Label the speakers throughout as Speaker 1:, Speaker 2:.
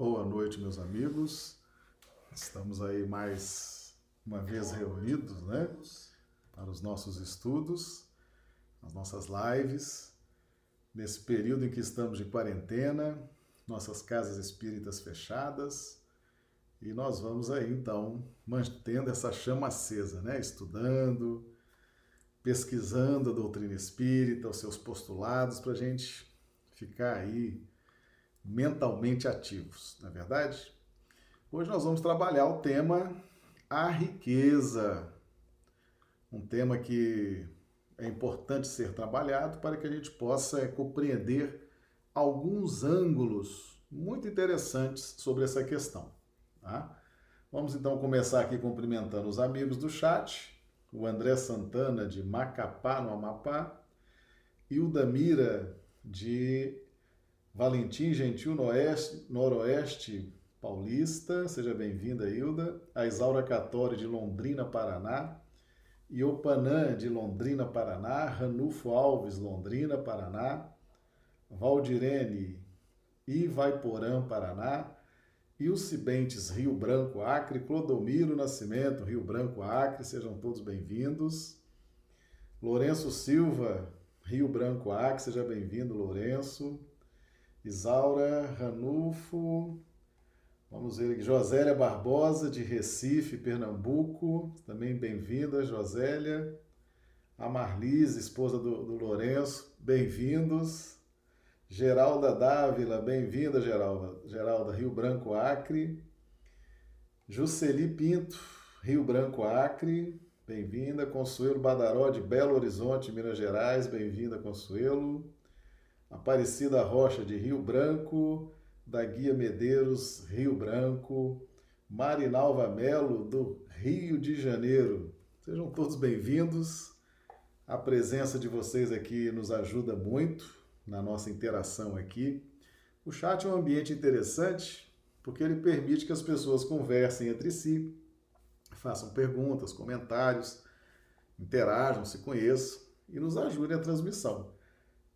Speaker 1: Boa noite, meus amigos. Estamos aí mais uma vez reunidos, né? Para os nossos estudos, as nossas lives. Nesse período em que estamos de quarentena, nossas casas espíritas fechadas. E nós vamos aí, então, mantendo essa chama acesa, né? Estudando, pesquisando a doutrina espírita, os seus postulados, para a gente ficar aí mentalmente ativos, não é verdade? Hoje nós vamos trabalhar o tema a riqueza, um tema que é importante ser trabalhado para que a gente possa compreender alguns ângulos muito interessantes sobre essa questão. Tá? Vamos então começar aqui cumprimentando os amigos do chat, o André Santana de Macapá, no Amapá, e o Damira de Valentim Gentil Noeste, Noroeste Paulista, seja bem-vinda, Hilda. A Isaura Catori de Londrina, Paraná. Iopanã de Londrina, Paraná. Ranulfo Alves, Londrina, Paraná. Valdirene Ivaiporã, Paraná. Ilcibentes, Rio Branco, Acre. Clodomiro Nascimento, Rio Branco, Acre. Sejam todos bem-vindos. Lourenço Silva, Rio Branco, Acre. Seja bem-vindo, Lourenço. Isaura Ranulfo. Vamos ver aqui. Josélia Barbosa, de Recife, Pernambuco. Também bem-vinda, Josélia. A Marlise, esposa do, do Lourenço. Bem-vindos. Geralda Dávila, bem-vinda, Geralda. Geralda, Rio Branco, Acre. Juceli Pinto, Rio Branco, Acre. Bem-vinda. Consuelo Badaró, de Belo Horizonte, Minas Gerais. Bem-vinda, Consuelo. Aparecida Rocha de Rio Branco, da Guia Medeiros, Rio Branco, Marinalva Melo, do Rio de Janeiro. Sejam todos bem-vindos. A presença de vocês aqui nos ajuda muito na nossa interação aqui. O chat é um ambiente interessante porque ele permite que as pessoas conversem entre si, façam perguntas, comentários, interajam, se conheçam e nos ajudem a transmissão.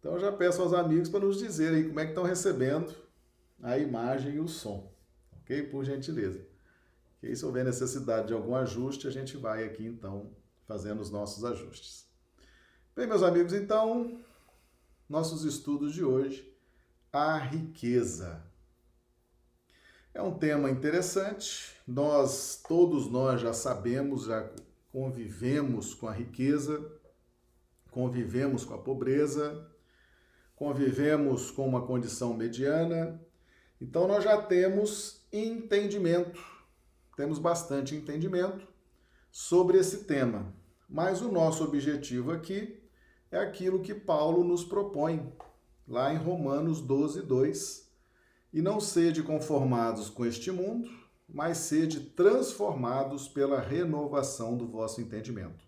Speaker 1: Então já peço aos amigos para nos dizer aí como é que estão recebendo a imagem e o som, ok? Por gentileza. E se houver necessidade de algum ajuste, a gente vai aqui então fazendo os nossos ajustes. Bem, meus amigos, então, nossos estudos de hoje, a riqueza. É um tema interessante. Nós, todos nós já sabemos, já convivemos com a riqueza, convivemos com a pobreza, convivemos com uma condição mediana, então nós já temos entendimento, temos bastante entendimento sobre esse tema. Mas o nosso objetivo aqui é aquilo que Paulo nos propõe lá em Romanos 12, 2. E não sede conformados com este mundo, mas sede transformados pela renovação do vosso entendimento,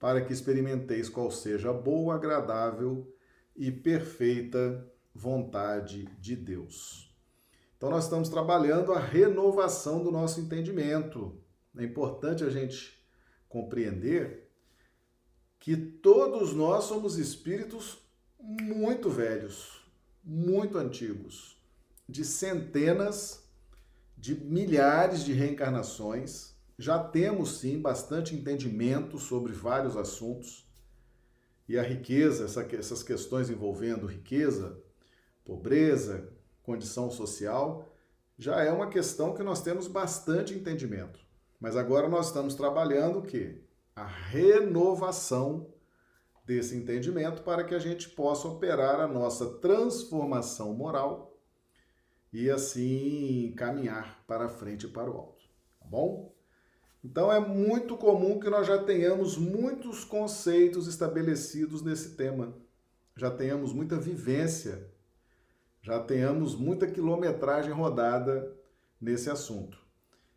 Speaker 1: para que experimenteis qual seja a boa, agradável e perfeita vontade de Deus. Então, nós estamos trabalhando a renovação do nosso entendimento. É importante a gente compreender que todos nós somos espíritos muito velhos, muito antigos, de centenas, de milhares de reencarnações. Já temos sim bastante entendimento sobre vários assuntos e a riqueza, essa, essas questões envolvendo riqueza, pobreza, condição social, já é uma questão que nós temos bastante entendimento. Mas agora nós estamos trabalhando o quê? A renovação desse entendimento para que a gente possa operar a nossa transformação moral e assim caminhar para frente e para o alto. Tá bom? Então é muito comum que nós já tenhamos muitos conceitos estabelecidos nesse tema, já tenhamos muita vivência, já tenhamos muita quilometragem rodada nesse assunto.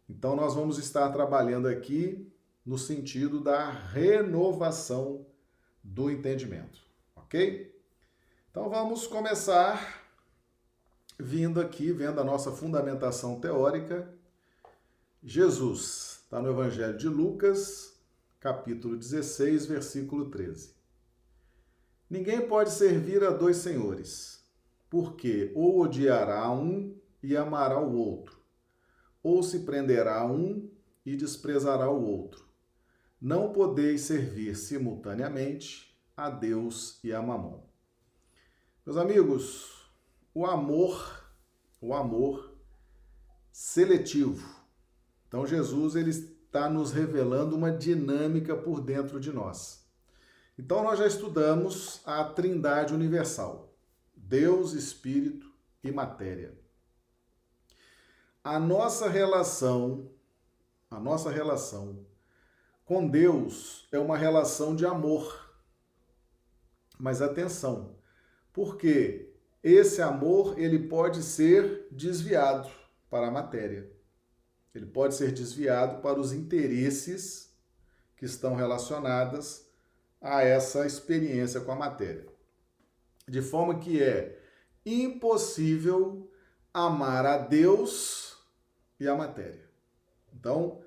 Speaker 1: Então nós vamos estar trabalhando aqui no sentido da renovação do entendimento, ok? Então vamos começar vindo aqui, vendo a nossa fundamentação teórica. Jesus Está no Evangelho de Lucas, capítulo 16, versículo 13. Ninguém pode servir a dois senhores, porque ou odiará um e amará o outro, ou se prenderá a um e desprezará o outro. Não podeis servir simultaneamente a Deus e a Mamon. Meus amigos, o amor, o amor seletivo. Então Jesus ele está nos revelando uma dinâmica por dentro de nós. Então nós já estudamos a Trindade universal: Deus, Espírito e matéria. A nossa relação, a nossa relação com Deus é uma relação de amor. Mas atenção, porque esse amor ele pode ser desviado para a matéria. Ele pode ser desviado para os interesses que estão relacionadas a essa experiência com a matéria. De forma que é impossível amar a Deus e a matéria. Então,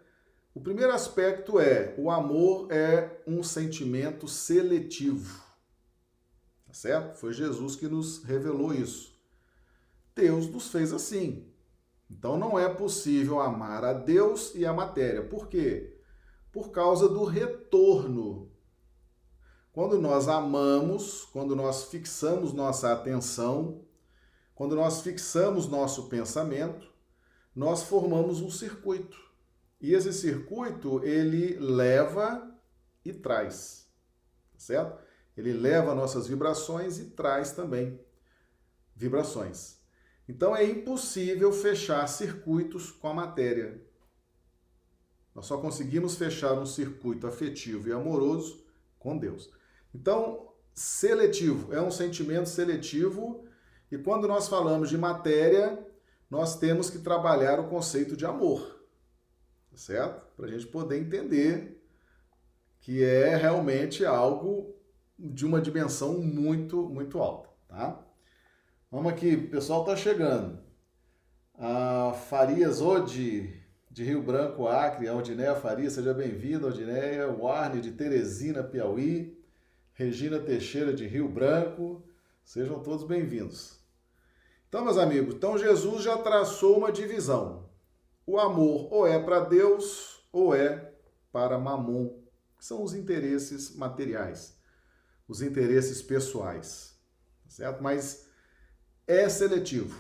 Speaker 1: o primeiro aspecto é: o amor é um sentimento seletivo. Tá certo? Foi Jesus que nos revelou isso. Deus nos fez assim. Então não é possível amar a Deus e a matéria. Por quê? Por causa do retorno. Quando nós amamos, quando nós fixamos nossa atenção, quando nós fixamos nosso pensamento, nós formamos um circuito. E esse circuito, ele leva e traz, certo? Ele leva nossas vibrações e traz também vibrações. Então é impossível fechar circuitos com a matéria. Nós só conseguimos fechar um circuito afetivo e amoroso com Deus. Então, seletivo é um sentimento seletivo e quando nós falamos de matéria, nós temos que trabalhar o conceito de amor, tá certo? Para a gente poder entender que é realmente algo de uma dimensão muito, muito alta, tá? Vamos aqui, o pessoal está chegando. A Farias Ode, de Rio Branco, Acre, a Aldinéia Farias, seja bem-vinda, Aldinéia. O Arne, de Teresina, Piauí. Regina Teixeira, de Rio Branco. Sejam todos bem-vindos. Então, meus amigos, então Jesus já traçou uma divisão. O amor ou é para Deus ou é para Mamon, que são os interesses materiais, os interesses pessoais, certo? Mas é seletivo.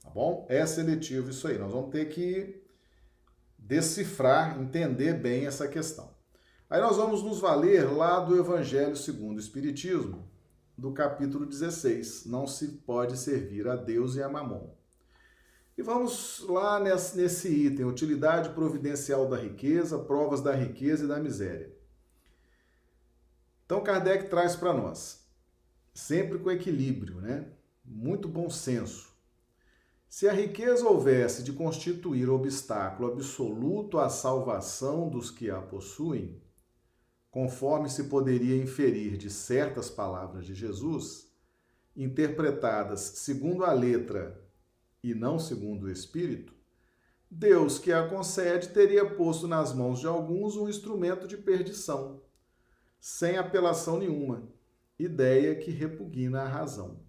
Speaker 1: Tá bom? É seletivo isso aí. Nós vamos ter que decifrar, entender bem essa questão. Aí nós vamos nos valer lá do Evangelho segundo o Espiritismo, do capítulo 16. Não se pode servir a Deus e a Mamon. E vamos lá nesse, item, utilidade providencial da riqueza, provas da riqueza e da miséria. Então Kardec traz para nós, sempre com equilíbrio, né? Muito bom senso. Se a riqueza houvesse de constituir obstáculo absoluto à salvação dos que a possuem, conforme se poderia inferir de certas palavras de Jesus, interpretadas segundo a letra e não segundo o espírito, Deus que a concede teria posto nas mãos de alguns um instrumento de perdição, sem apelação nenhuma, ideia que repugna a razão.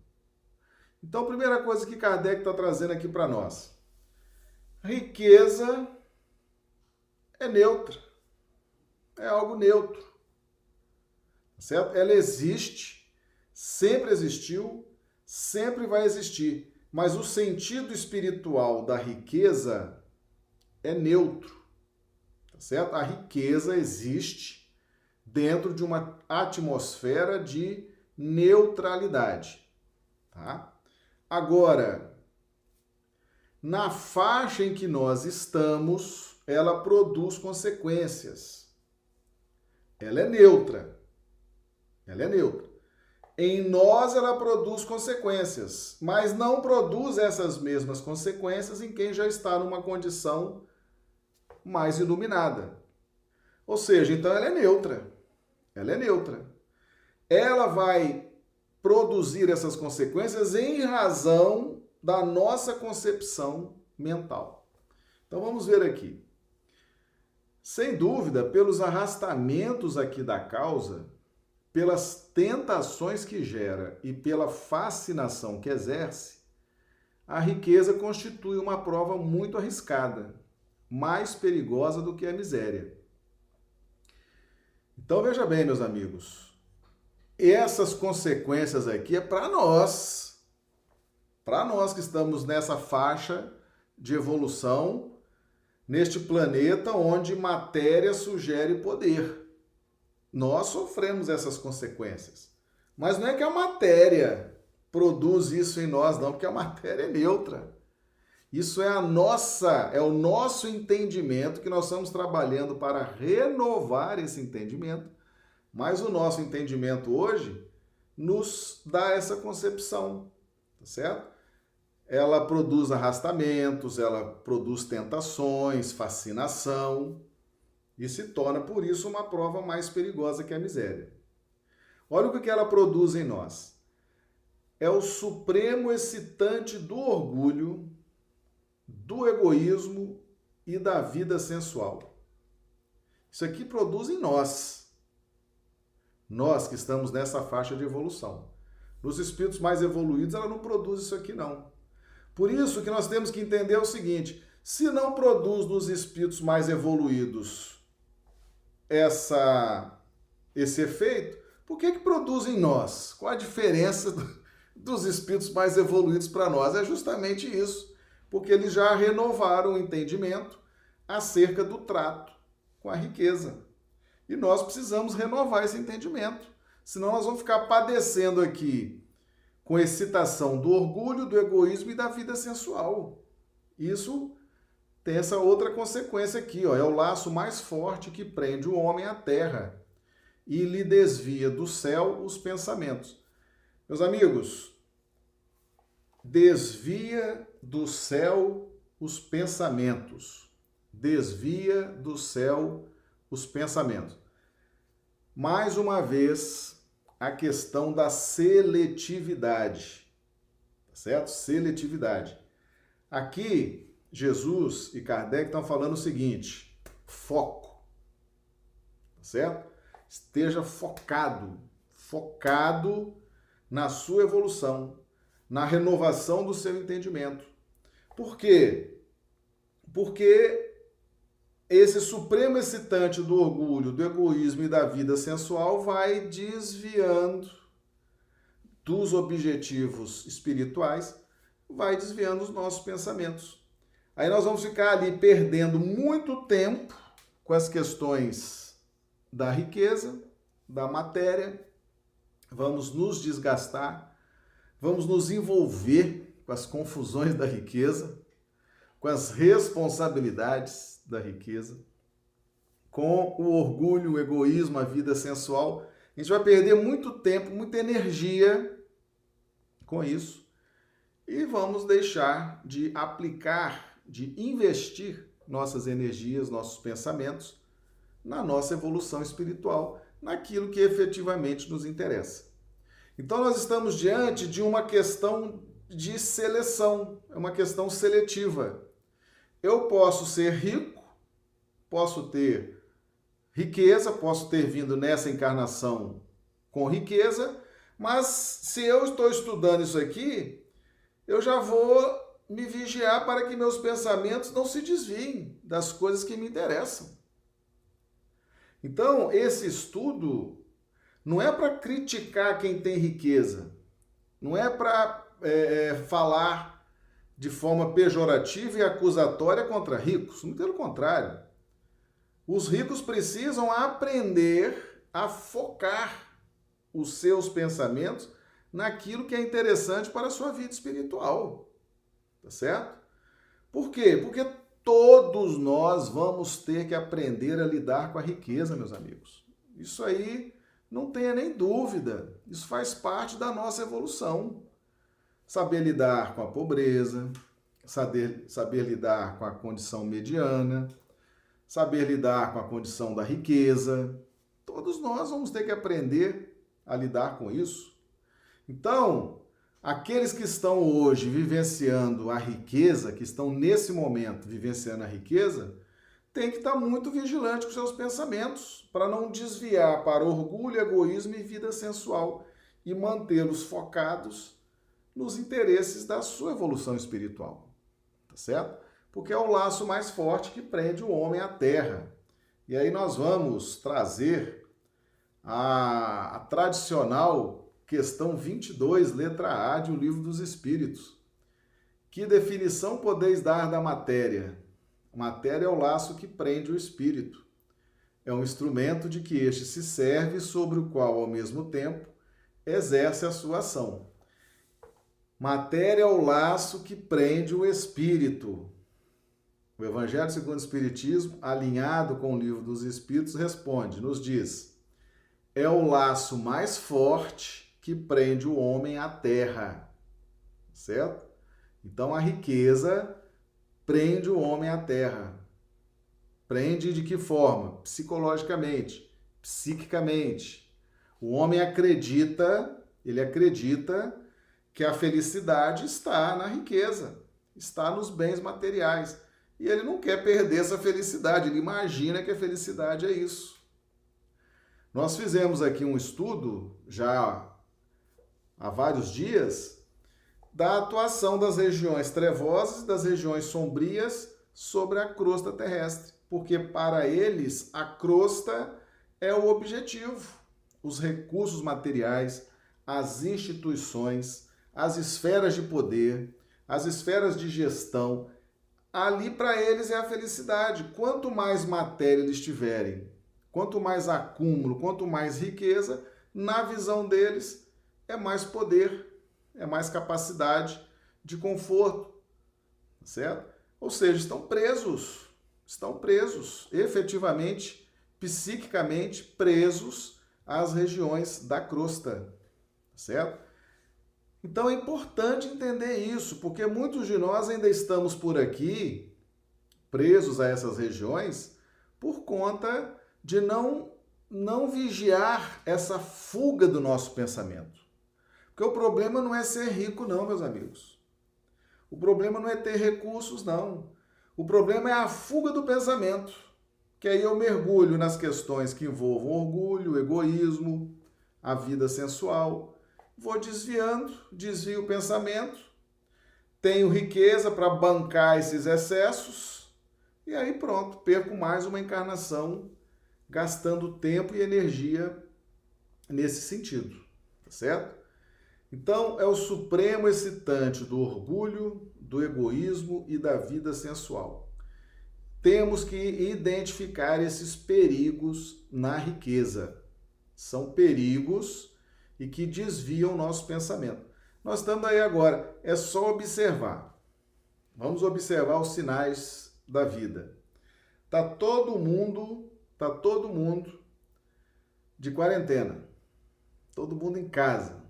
Speaker 1: Então, a primeira coisa que Kardec está trazendo aqui para nós: riqueza é neutra, é algo neutro, certo? Ela existe, sempre existiu, sempre vai existir, mas o sentido espiritual da riqueza é neutro, tá certo? A riqueza existe dentro de uma atmosfera de neutralidade, tá? Agora, na faixa em que nós estamos, ela produz consequências. Ela é neutra. Ela é neutra. Em nós ela produz consequências, mas não produz essas mesmas consequências em quem já está numa condição mais iluminada. Ou seja, então ela é neutra. Ela é neutra. Ela vai produzir essas consequências em razão da nossa concepção mental. Então vamos ver aqui. Sem dúvida, pelos arrastamentos aqui da causa, pelas tentações que gera e pela fascinação que exerce, a riqueza constitui uma prova muito arriscada, mais perigosa do que a miséria. Então veja bem, meus amigos, essas consequências aqui é para nós, para nós que estamos nessa faixa de evolução, neste planeta onde matéria sugere poder. Nós sofremos essas consequências. Mas não é que a matéria produz isso em nós, não, porque a matéria é neutra. Isso é a nossa, é o nosso entendimento que nós estamos trabalhando para renovar esse entendimento. Mas o nosso entendimento hoje nos dá essa concepção, tá certo? Ela produz arrastamentos, ela produz tentações, fascinação e se torna por isso uma prova mais perigosa que a miséria. Olha o que ela produz em nós é o supremo excitante do orgulho, do egoísmo e da vida sensual. Isso aqui produz em nós. Nós que estamos nessa faixa de evolução. Nos espíritos mais evoluídos, ela não produz isso aqui, não. Por isso que nós temos que entender o seguinte: se não produz nos espíritos mais evoluídos essa, esse efeito, por que, que produz em nós? Qual a diferença do, dos espíritos mais evoluídos para nós. É justamente isso, porque eles já renovaram o entendimento acerca do trato com a riqueza. E nós precisamos renovar esse entendimento, senão nós vamos ficar padecendo aqui com excitação do orgulho, do egoísmo e da vida sensual. Isso tem essa outra consequência aqui, ó, é o laço mais forte que prende o homem à terra e lhe desvia do céu os pensamentos. Meus amigos, desvia do céu os pensamentos. Desvia do céu os pensamentos. Mais uma vez, a questão da seletividade. Tá certo? Seletividade. Aqui, Jesus e Kardec estão falando o seguinte: foco. Tá certo? Esteja focado, focado na sua evolução, na renovação do seu entendimento. Por quê? Porque esse supremo excitante do orgulho, do egoísmo e da vida sensual vai desviando dos objetivos espirituais, vai desviando os nossos pensamentos. Aí nós vamos ficar ali perdendo muito tempo com as questões da riqueza, da matéria, vamos nos desgastar, vamos nos envolver com as confusões da riqueza, com as responsabilidades da riqueza, com o orgulho, o egoísmo, a vida sensual. A gente vai perder muito tempo, muita energia com isso e vamos deixar de aplicar, de investir nossas energias, nossos pensamentos na nossa evolução espiritual, naquilo que efetivamente nos interessa. Então, nós estamos diante de uma questão de seleção, é uma questão seletiva. Eu posso ser rico, posso ter riqueza, posso ter vindo nessa encarnação com riqueza, mas se eu estou estudando isso aqui, eu já vou me vigiar para que meus pensamentos não se desviem das coisas que me interessam. Então, esse estudo não é para criticar quem tem riqueza, não é para é, é, falar de forma pejorativa e acusatória contra ricos, muito pelo contrário. Os ricos precisam aprender a focar os seus pensamentos naquilo que é interessante para a sua vida espiritual. Tá certo? Por quê? Porque todos nós vamos ter que aprender a lidar com a riqueza, meus amigos. Isso aí não tenha nem dúvida, isso faz parte da nossa evolução. Saber lidar com a pobreza, saber, saber lidar com a condição mediana, saber lidar com a condição da riqueza. Todos nós vamos ter que aprender a lidar com isso. Então, aqueles que estão hoje vivenciando a riqueza, que estão nesse momento vivenciando a riqueza, tem que estar muito vigilante com seus pensamentos para não desviar para orgulho, egoísmo e vida sensual e mantê-los focados nos interesses da sua evolução espiritual. Tá certo? Porque é o laço mais forte que prende o homem à terra. E aí nós vamos trazer a, a tradicional questão 22, letra A, de O Livro dos Espíritos. Que definição podeis dar da matéria? Matéria é o laço que prende o espírito. É um instrumento de que este se serve, sobre o qual, ao mesmo tempo, exerce a sua ação. Matéria é o laço que prende o espírito. O Evangelho segundo o Espiritismo, alinhado com o livro dos Espíritos, responde, nos diz: é o laço mais forte que prende o homem à terra. Certo? Então a riqueza prende o homem à terra. Prende de que forma? Psicologicamente, psiquicamente. O homem acredita, ele acredita que a felicidade está na riqueza, está nos bens materiais. E ele não quer perder essa felicidade, ele imagina que a felicidade é isso. Nós fizemos aqui um estudo já há vários dias da atuação das regiões trevosas e das regiões sombrias sobre a crosta terrestre, porque para eles a crosta é o objetivo, os recursos materiais, as instituições, as esferas de poder, as esferas de gestão, ali para eles é a felicidade. Quanto mais matéria eles tiverem, quanto mais acúmulo, quanto mais riqueza, na visão deles é mais poder, é mais capacidade de conforto, certo? Ou seja, estão presos, estão presos, efetivamente, psiquicamente presos às regiões da crosta, certo? Então é importante entender isso, porque muitos de nós ainda estamos por aqui, presos a essas regiões, por conta de não, não vigiar essa fuga do nosso pensamento. Porque o problema não é ser rico, não, meus amigos. O problema não é ter recursos, não. O problema é a fuga do pensamento. Que aí eu mergulho nas questões que envolvam orgulho, egoísmo, a vida sensual vou desviando, desvio o pensamento, tenho riqueza para bancar esses excessos, e aí pronto, perco mais uma encarnação gastando tempo e energia nesse sentido, tá certo? Então, é o supremo excitante do orgulho, do egoísmo e da vida sensual. Temos que identificar esses perigos na riqueza. São perigos e que desviam o nosso pensamento. Nós estamos aí agora, é só observar. Vamos observar os sinais da vida. Tá todo mundo, tá todo mundo de quarentena. Todo mundo em casa.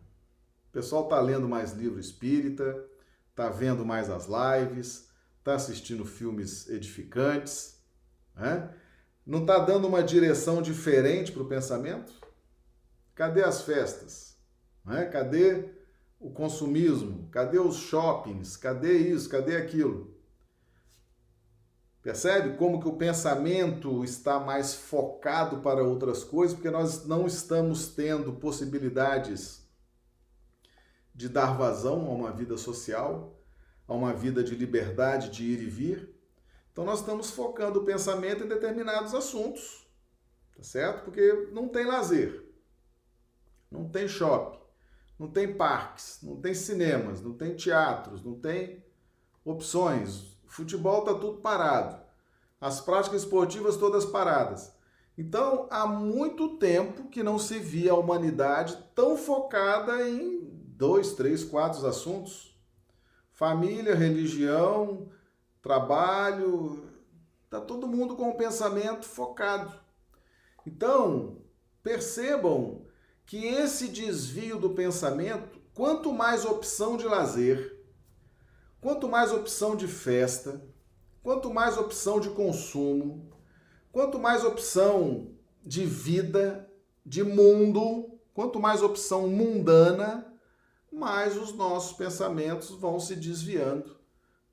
Speaker 1: O pessoal tá lendo mais livro espírita, tá vendo mais as lives, tá assistindo filmes edificantes, né? Não tá dando uma direção diferente para o pensamento? Cadê as festas? É? Cadê o consumismo? Cadê os shoppings? Cadê isso? Cadê aquilo? Percebe como que o pensamento está mais focado para outras coisas, porque nós não estamos tendo possibilidades de dar vazão a uma vida social, a uma vida de liberdade de ir e vir. Então nós estamos focando o pensamento em determinados assuntos, tá certo? Porque não tem lazer não tem shopping, não tem parques, não tem cinemas, não tem teatros, não tem opções. Futebol está tudo parado. As práticas esportivas todas paradas. Então, há muito tempo que não se via a humanidade tão focada em dois, três, quatro assuntos: família, religião, trabalho. Está todo mundo com o pensamento focado. Então, percebam que esse desvio do pensamento, quanto mais opção de lazer, quanto mais opção de festa, quanto mais opção de consumo, quanto mais opção de vida, de mundo, quanto mais opção mundana, mais os nossos pensamentos vão se desviando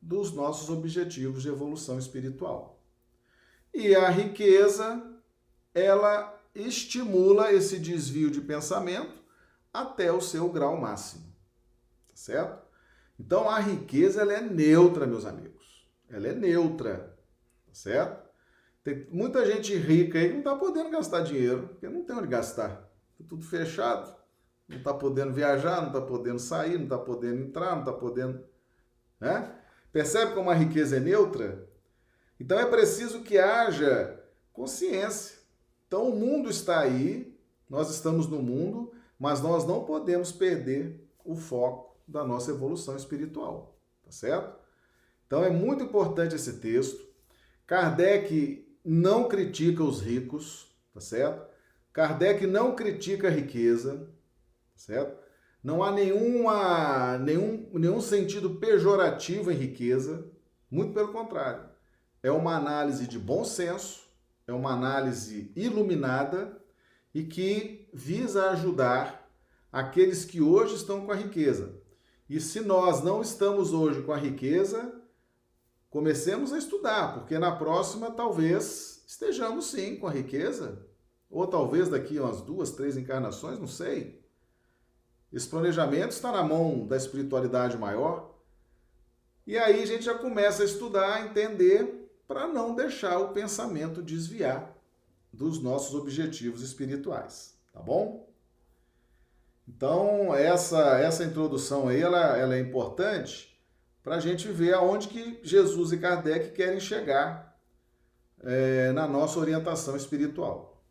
Speaker 1: dos nossos objetivos de evolução espiritual. E a riqueza, ela estimula esse desvio de pensamento até o seu grau máximo. Tá certo? Então a riqueza ela é neutra, meus amigos. Ela é neutra, certo? Tem muita gente rica aí que não está podendo gastar dinheiro, porque não tem onde gastar. Tá tudo fechado. Não está podendo viajar, não está podendo sair, não está podendo entrar, não está podendo. Né? Percebe como a riqueza é neutra? Então é preciso que haja consciência. Então o mundo está aí, nós estamos no mundo, mas nós não podemos perder o foco da nossa evolução espiritual, tá certo? Então é muito importante esse texto. Kardec não critica os ricos, tá certo? Kardec não critica a riqueza, tá certo? Não há nenhuma, nenhum, nenhum sentido pejorativo em riqueza, muito pelo contrário. É uma análise de bom senso, é uma análise iluminada e que visa ajudar aqueles que hoje estão com a riqueza. E se nós não estamos hoje com a riqueza, comecemos a estudar, porque na próxima talvez estejamos sim com a riqueza, ou talvez daqui umas duas, três encarnações, não sei. Esse planejamento está na mão da espiritualidade maior. E aí a gente já começa a estudar, a entender, para não deixar o pensamento desviar dos nossos objetivos espirituais, tá bom? Então, essa, essa introdução aí, ela, ela é importante para a gente ver aonde que Jesus e Kardec querem chegar é, na nossa orientação espiritual.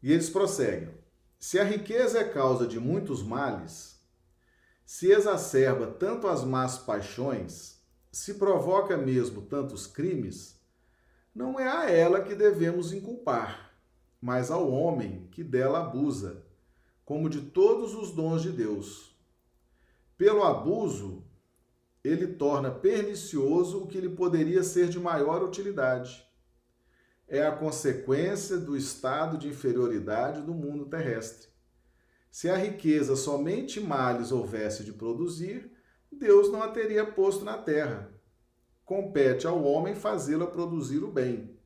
Speaker 1: E eles prosseguem. Se a riqueza é causa de muitos males, se exacerba tanto as más paixões, se provoca mesmo tantos crimes, não é a ela que devemos inculpar, mas ao homem que dela abusa, como de todos os dons de Deus. Pelo abuso, ele torna pernicioso o que lhe poderia ser de maior utilidade é a consequência do estado de inferioridade do mundo terrestre. Se a riqueza somente males houvesse de produzir, Deus não a teria posto na terra. Compete ao homem fazê-la produzir o bem.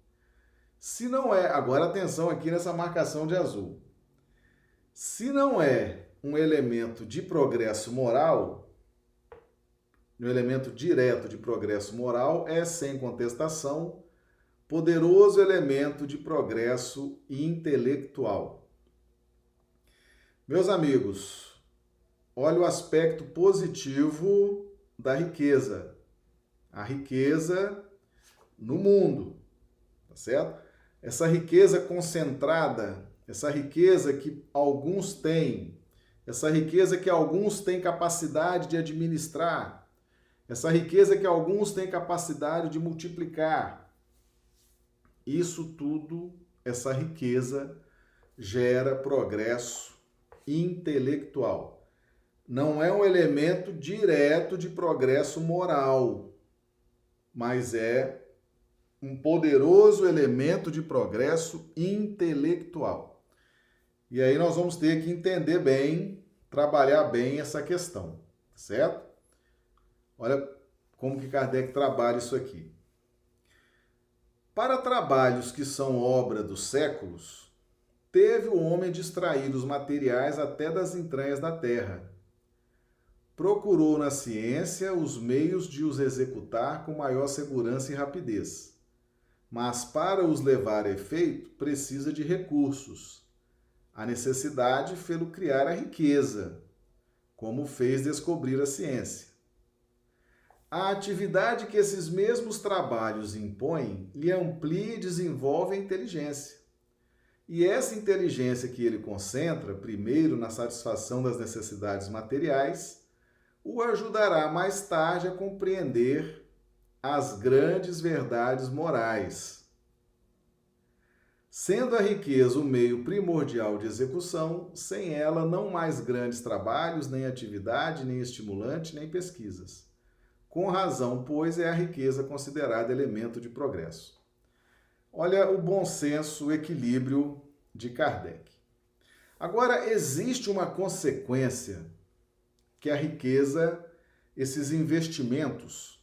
Speaker 1: Se não é, agora atenção aqui nessa marcação de azul. Se não é um elemento de progresso moral, um elemento direto de progresso moral, é sem contestação poderoso elemento de progresso intelectual. Meus amigos, olha o aspecto positivo da riqueza. A riqueza no mundo, tá certo? Essa riqueza concentrada, essa riqueza que alguns têm, essa riqueza que alguns têm capacidade de administrar, essa riqueza que alguns têm capacidade de multiplicar, isso tudo, essa riqueza, gera progresso intelectual. Não é um elemento direto de progresso moral, mas é um poderoso elemento de progresso intelectual. E aí nós vamos ter que entender bem, trabalhar bem essa questão, certo? Olha como que Kardec trabalha isso aqui. Para trabalhos que são obra dos séculos, teve o homem extrair os materiais até das entranhas da terra. Procurou na ciência os meios de os executar com maior segurança e rapidez. Mas para os levar a efeito, precisa de recursos. A necessidade fê-lo criar a riqueza, como fez descobrir a ciência. A atividade que esses mesmos trabalhos impõem lhe amplia e desenvolve a inteligência. E essa inteligência que ele concentra, primeiro na satisfação das necessidades materiais, o ajudará mais tarde a compreender as grandes verdades morais. Sendo a riqueza o meio primordial de execução, sem ela não mais grandes trabalhos, nem atividade, nem estimulante, nem pesquisas. Com razão, pois é a riqueza considerada elemento de progresso. Olha o bom senso, o equilíbrio de Kardec. Agora, existe uma consequência que a riqueza, esses investimentos,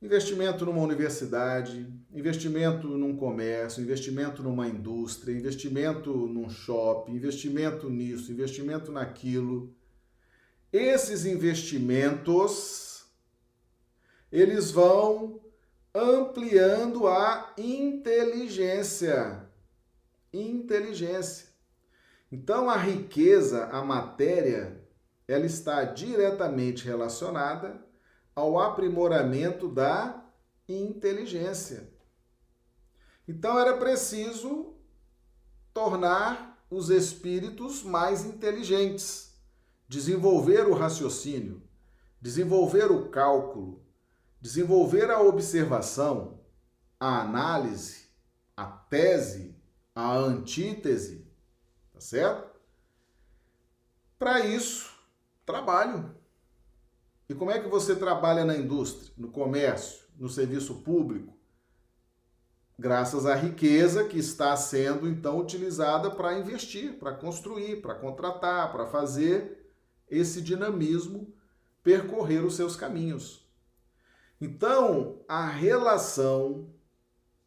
Speaker 1: investimento numa universidade, investimento num comércio, investimento numa indústria, investimento num shopping, investimento nisso, investimento naquilo, esses investimentos eles vão ampliando a inteligência. Inteligência. Então a riqueza, a matéria, ela está diretamente relacionada ao aprimoramento da inteligência. Então era preciso tornar os espíritos mais inteligentes, desenvolver o raciocínio, desenvolver o cálculo, desenvolver a observação, a análise, a tese, a antítese, tá certo? Para isso, trabalho. E como é que você trabalha na indústria, no comércio, no serviço público? Graças à riqueza que está sendo então utilizada para investir, para construir, para contratar, para fazer esse dinamismo percorrer os seus caminhos. Então, a relação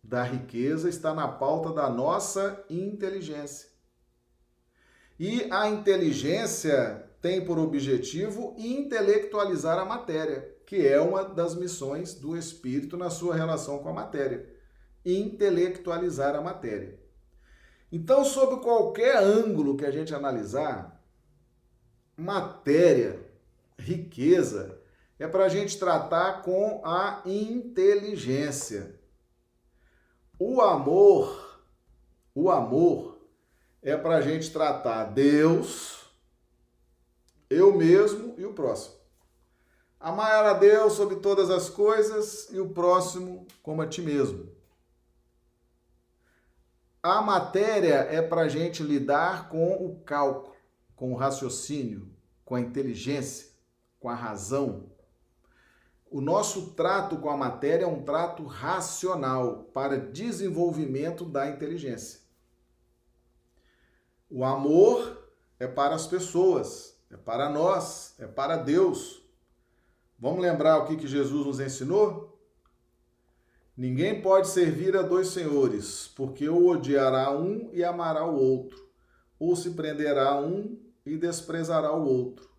Speaker 1: da riqueza está na pauta da nossa inteligência. E a inteligência tem por objetivo intelectualizar a matéria, que é uma das missões do espírito na sua relação com a matéria. Intelectualizar a matéria. Então, sob qualquer ângulo que a gente analisar, matéria, riqueza, é para a gente tratar com a inteligência. O amor, o amor é para a gente tratar Deus, eu mesmo e o próximo. Amar a Deus sobre todas as coisas e o próximo como a ti mesmo. A matéria é para a gente lidar com o cálculo, com o raciocínio, com a inteligência, com a razão, o nosso trato com a matéria é um trato racional para desenvolvimento da inteligência. O amor é para as pessoas, é para nós, é para Deus. Vamos lembrar o que, que Jesus nos ensinou? Ninguém pode servir a dois senhores, porque ou odiará um e amará o outro, ou se prenderá a um e desprezará o outro.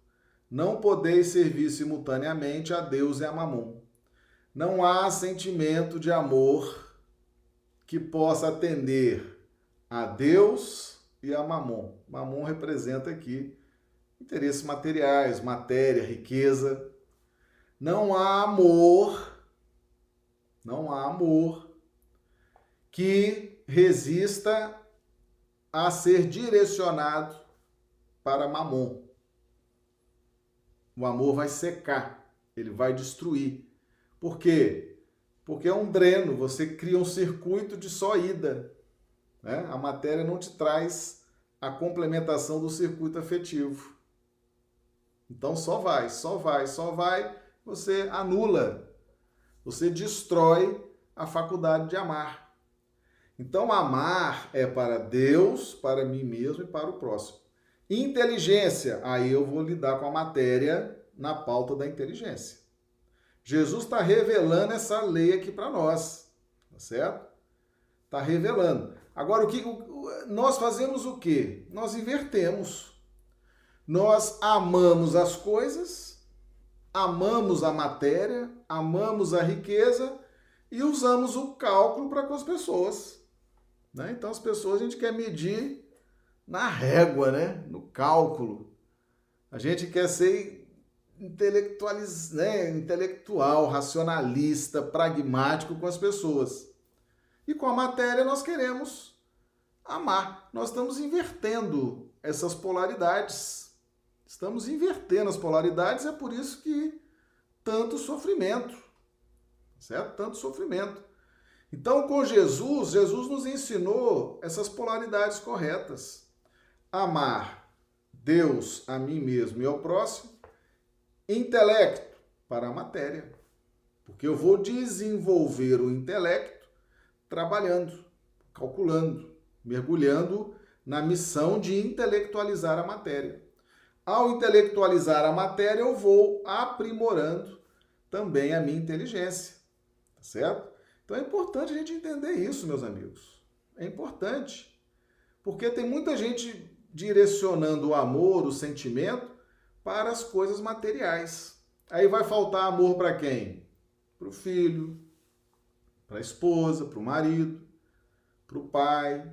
Speaker 1: Não podeis servir simultaneamente a Deus e a Mamon. Não há sentimento de amor que possa atender a Deus e a Mamon. Mamon representa aqui interesses materiais, matéria, riqueza. Não há amor, não há amor que resista a ser direcionado para Mamon o amor vai secar, ele vai destruir. Por quê? Porque é um dreno, você cria um circuito de só ida. Né? A matéria não te traz a complementação do circuito afetivo. Então só vai, só vai, só vai, você anula, você destrói a faculdade de amar. Então amar é para Deus, para mim mesmo e para o próximo. Inteligência, aí eu vou lidar com a matéria na pauta da inteligência. Jesus está revelando essa lei aqui para nós, tá certo? Está revelando. Agora, o que nós fazemos o quê? Nós invertemos. Nós amamos as coisas, amamos a matéria, amamos a riqueza e usamos o cálculo para com as pessoas. Né? Então, as pessoas a gente quer medir na régua, né? no cálculo. A gente quer ser intelectualiz... né? intelectual, racionalista, pragmático com as pessoas. E com a matéria nós queremos amar. Nós estamos invertendo essas polaridades. Estamos invertendo as polaridades, é por isso que tanto sofrimento. Certo? Tanto sofrimento. Então, com Jesus, Jesus nos ensinou essas polaridades corretas amar Deus, a mim mesmo e ao próximo, intelecto para a matéria. Porque eu vou desenvolver o intelecto trabalhando, calculando, mergulhando na missão de intelectualizar a matéria. Ao intelectualizar a matéria, eu vou aprimorando também a minha inteligência. Tá certo? Então é importante a gente entender isso, meus amigos. É importante. Porque tem muita gente direcionando o amor, o sentimento, para as coisas materiais. Aí vai faltar amor para quem? Para o filho, para a esposa, para o marido, para o pai.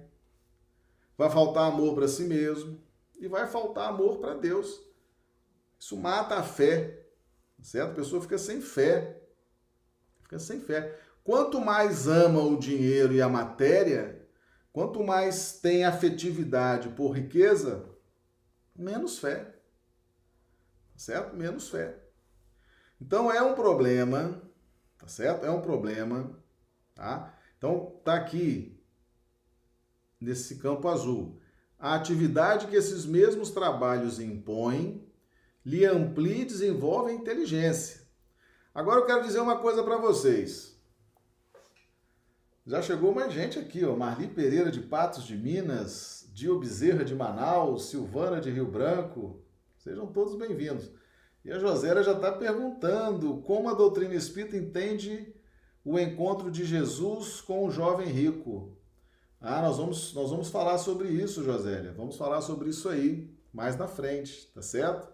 Speaker 1: Vai faltar amor para si mesmo e vai faltar amor para Deus. Isso mata a fé, certo? A pessoa fica sem fé. Fica sem fé. Quanto mais ama o dinheiro e a matéria, quanto mais tem afetividade por riqueza, menos fé. Certo? Menos fé. Então é um problema, tá certo? É um problema, tá? Então tá aqui nesse campo azul. A atividade que esses mesmos trabalhos impõem lhe amplia e desenvolve a inteligência. Agora eu quero dizer uma coisa para vocês. Já chegou mais gente aqui, ó. Marli Pereira de Patos de Minas, Dio Bezerra de Manaus, Silvana de Rio Branco. Sejam todos bem-vindos. E a Josélia já está perguntando como a doutrina espírita entende o encontro de Jesus com o jovem rico. Ah, nós vamos, nós vamos falar sobre isso, Josélia. Vamos falar sobre isso aí mais na frente, tá certo?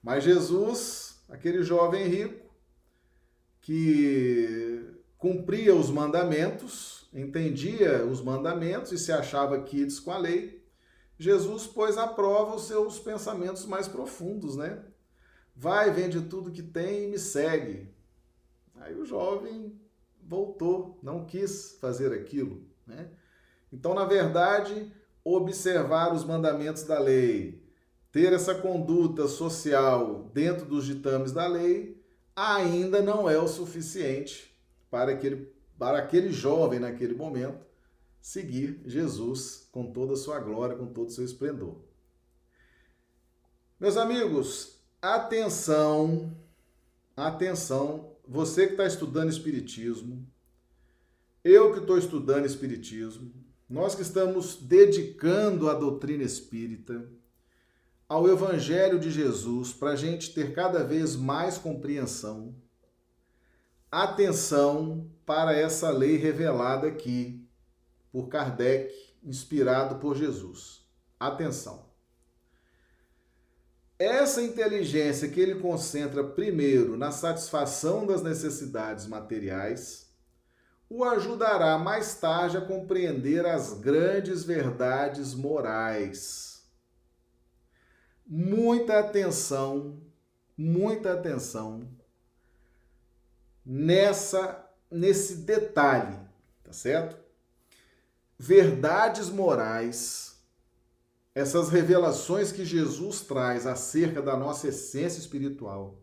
Speaker 1: Mas Jesus, aquele jovem rico, que cumpria os mandamentos, entendia os mandamentos e se achava quites com a lei, Jesus pôs à prova os seus pensamentos mais profundos, né? Vai, vende tudo que tem e me segue. Aí o jovem voltou, não quis fazer aquilo, né? Então, na verdade, observar os mandamentos da lei, ter essa conduta social dentro dos ditames da lei ainda não é o suficiente para aquele, para aquele jovem naquele momento seguir Jesus com toda a sua glória, com todo o seu esplendor. Meus amigos, atenção, atenção, você que está estudando Espiritismo, eu que estou estudando Espiritismo, nós que estamos dedicando a doutrina espírita, ao Evangelho de Jesus para a gente ter cada vez mais compreensão. Atenção para essa lei revelada aqui por Kardec, inspirado por Jesus. Atenção. Essa inteligência que ele concentra primeiro na satisfação das necessidades materiais o ajudará mais tarde a compreender as grandes verdades morais muita atenção, muita atenção nessa nesse detalhe, tá certo? Verdades morais, essas revelações que Jesus traz acerca da nossa essência espiritual.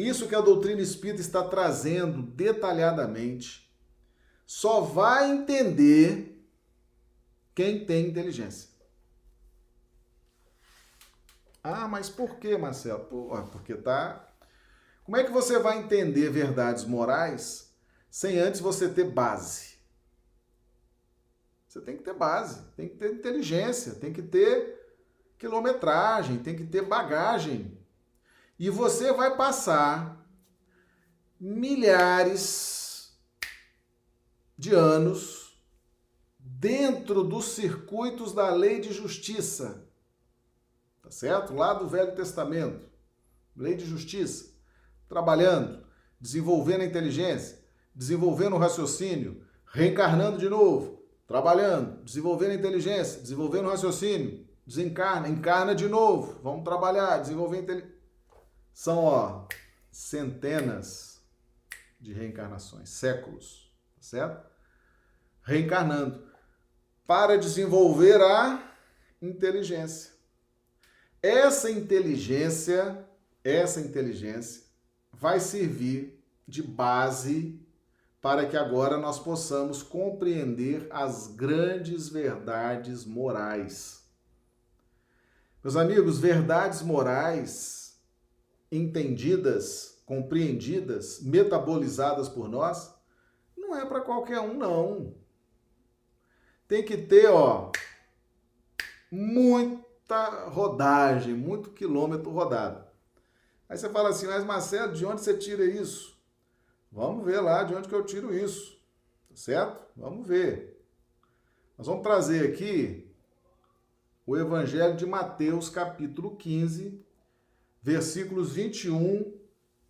Speaker 1: Isso que a doutrina espírita está trazendo detalhadamente, só vai entender quem tem inteligência. Ah, mas por que, Marcelo? porque tá. Como é que você vai entender verdades morais sem antes você ter base? Você tem que ter base, tem que ter inteligência, tem que ter quilometragem, tem que ter bagagem. E você vai passar milhares de anos dentro dos circuitos da lei de justiça tá certo? Lá do Velho Testamento, lei de justiça, trabalhando, desenvolvendo a inteligência, desenvolvendo o raciocínio, reencarnando de novo, trabalhando, desenvolvendo a inteligência, desenvolvendo o raciocínio, desencarna, encarna de novo, vamos trabalhar, desenvolver a inteligência. São, ó, centenas de reencarnações, séculos, tá certo? Reencarnando para desenvolver a inteligência. Essa inteligência, essa inteligência vai servir de base para que agora nós possamos compreender as grandes verdades morais. Meus amigos, verdades morais entendidas, compreendidas, metabolizadas por nós, não é para qualquer um não. Tem que ter, ó, muita rodagem, muito quilômetro rodado. Aí você fala assim, mas Marcelo, de onde você tira isso? Vamos ver lá de onde que eu tiro isso, tá certo? Vamos ver. Nós vamos trazer aqui o Evangelho de Mateus, capítulo 15, versículos 21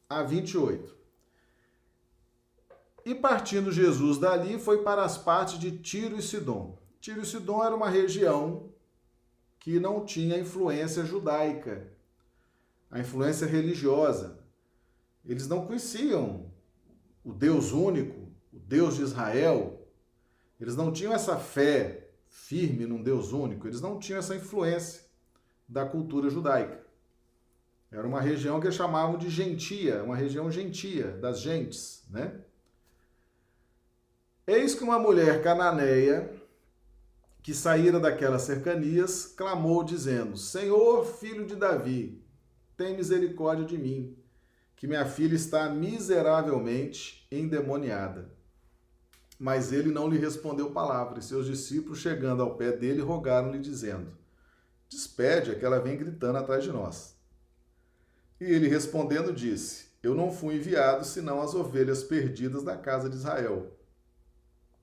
Speaker 1: a 28. E partindo Jesus dali, foi para as partes de Tiro e Sidom. Tiro e Sidom era uma região que não tinha influência judaica, a influência religiosa. Eles não conheciam o Deus único, o Deus de Israel. Eles não tinham essa fé firme num Deus único, eles não tinham essa influência da cultura judaica. Era uma região que chamavam de gentia, uma região gentia, das gentes, né? Eis que uma mulher cananeia, que saíra daquelas cercanias, clamou, dizendo: Senhor, filho de Davi, tem misericórdia de mim, que minha filha está miseravelmente endemoniada. Mas ele não lhe respondeu palavra, e seus discípulos, chegando ao pé dele, rogaram-lhe, dizendo: Despede-a, que ela vem gritando atrás de nós. E ele respondendo disse: Eu não fui enviado senão as ovelhas perdidas da casa de Israel.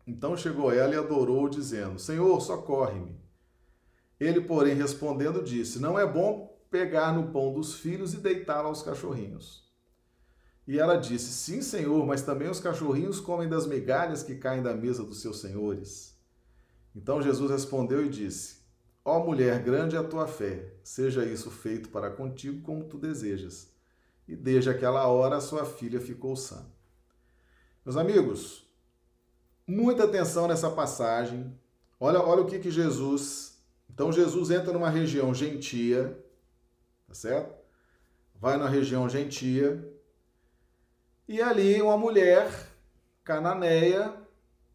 Speaker 1: Então chegou ela e adorou, dizendo: Senhor, socorre-me. Ele, porém, respondendo, disse: Não é bom pegar no pão dos filhos e deitá-lo aos cachorrinhos. E ela disse: Sim, senhor, mas também os cachorrinhos comem das migalhas que caem da mesa dos seus senhores. Então Jesus respondeu e disse: Ó mulher, grande é a tua fé, seja isso feito para contigo como tu desejas. E desde aquela hora sua filha ficou sã. Meus amigos, muita atenção nessa passagem. Olha, olha o que, que Jesus. Então Jesus entra numa região gentia, tá certo? Vai na região gentia. E ali uma mulher cananeia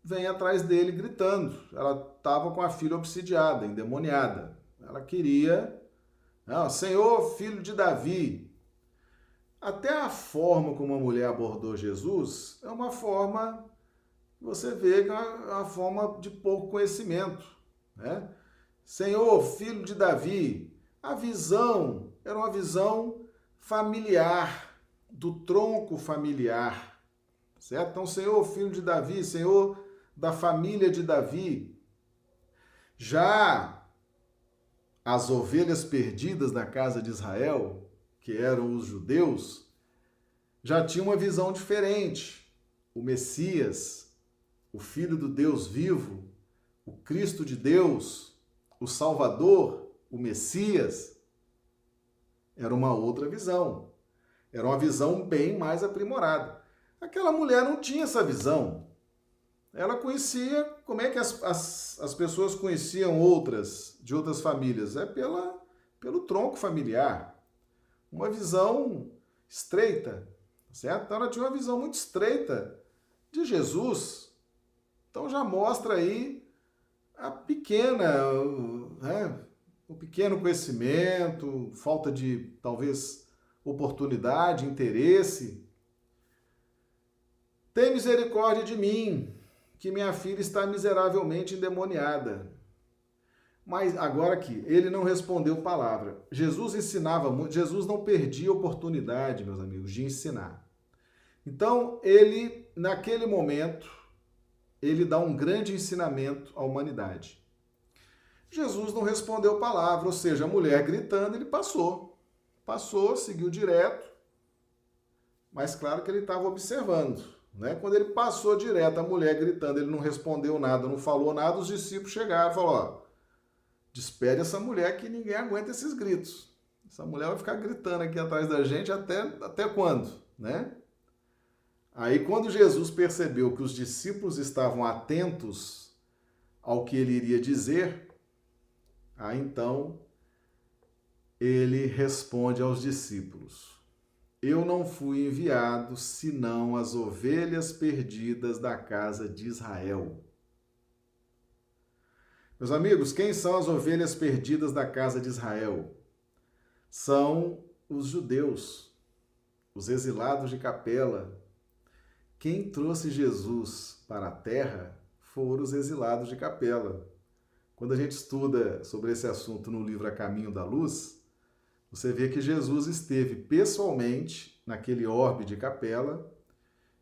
Speaker 1: vem atrás dele gritando. Ela estava com a filha obsidiada, endemoniada. Ela queria, não, Senhor, filho de Davi. Até a forma como a mulher abordou Jesus é uma forma você vê que é uma forma de pouco conhecimento. Né? Senhor, filho de Davi. A visão era uma visão familiar, do tronco familiar. Certo? Então, Senhor, filho de Davi, Senhor, da família de Davi. Já as ovelhas perdidas da casa de Israel, que eram os judeus, já tinham uma visão diferente. O Messias, o Filho do Deus vivo, o Cristo de Deus, o Salvador, o Messias, era uma outra visão. Era uma visão bem mais aprimorada. Aquela mulher não tinha essa visão ela conhecia como é que as, as, as pessoas conheciam outras, de outras famílias? É pela, pelo tronco familiar. Uma visão estreita, certo? Então ela tinha uma visão muito estreita de Jesus. Então já mostra aí a pequena, né, o pequeno conhecimento, falta de talvez oportunidade, interesse. Tem misericórdia de mim, que minha filha está miseravelmente endemoniada. Mas agora aqui, ele não respondeu palavra. Jesus ensinava muito, Jesus não perdia oportunidade, meus amigos, de ensinar. Então, ele, naquele momento, ele dá um grande ensinamento à humanidade. Jesus não respondeu palavra, ou seja, a mulher gritando, ele passou. Passou, seguiu direto, mas claro que ele estava observando. Né? Quando ele passou direto, a mulher gritando, ele não respondeu nada, não falou nada, os discípulos chegaram e falaram: ó, despede essa mulher que ninguém aguenta esses gritos. Essa mulher vai ficar gritando aqui atrás da gente até, até quando? Né? Aí, quando Jesus percebeu que os discípulos estavam atentos ao que ele iria dizer, aí então ele responde aos discípulos: eu não fui enviado senão as ovelhas perdidas da casa de Israel. Meus amigos, quem são as ovelhas perdidas da casa de Israel? São os judeus, os exilados de Capela. Quem trouxe Jesus para a terra foram os exilados de Capela. Quando a gente estuda sobre esse assunto no livro A Caminho da Luz, você vê que Jesus esteve pessoalmente naquele orbe de capela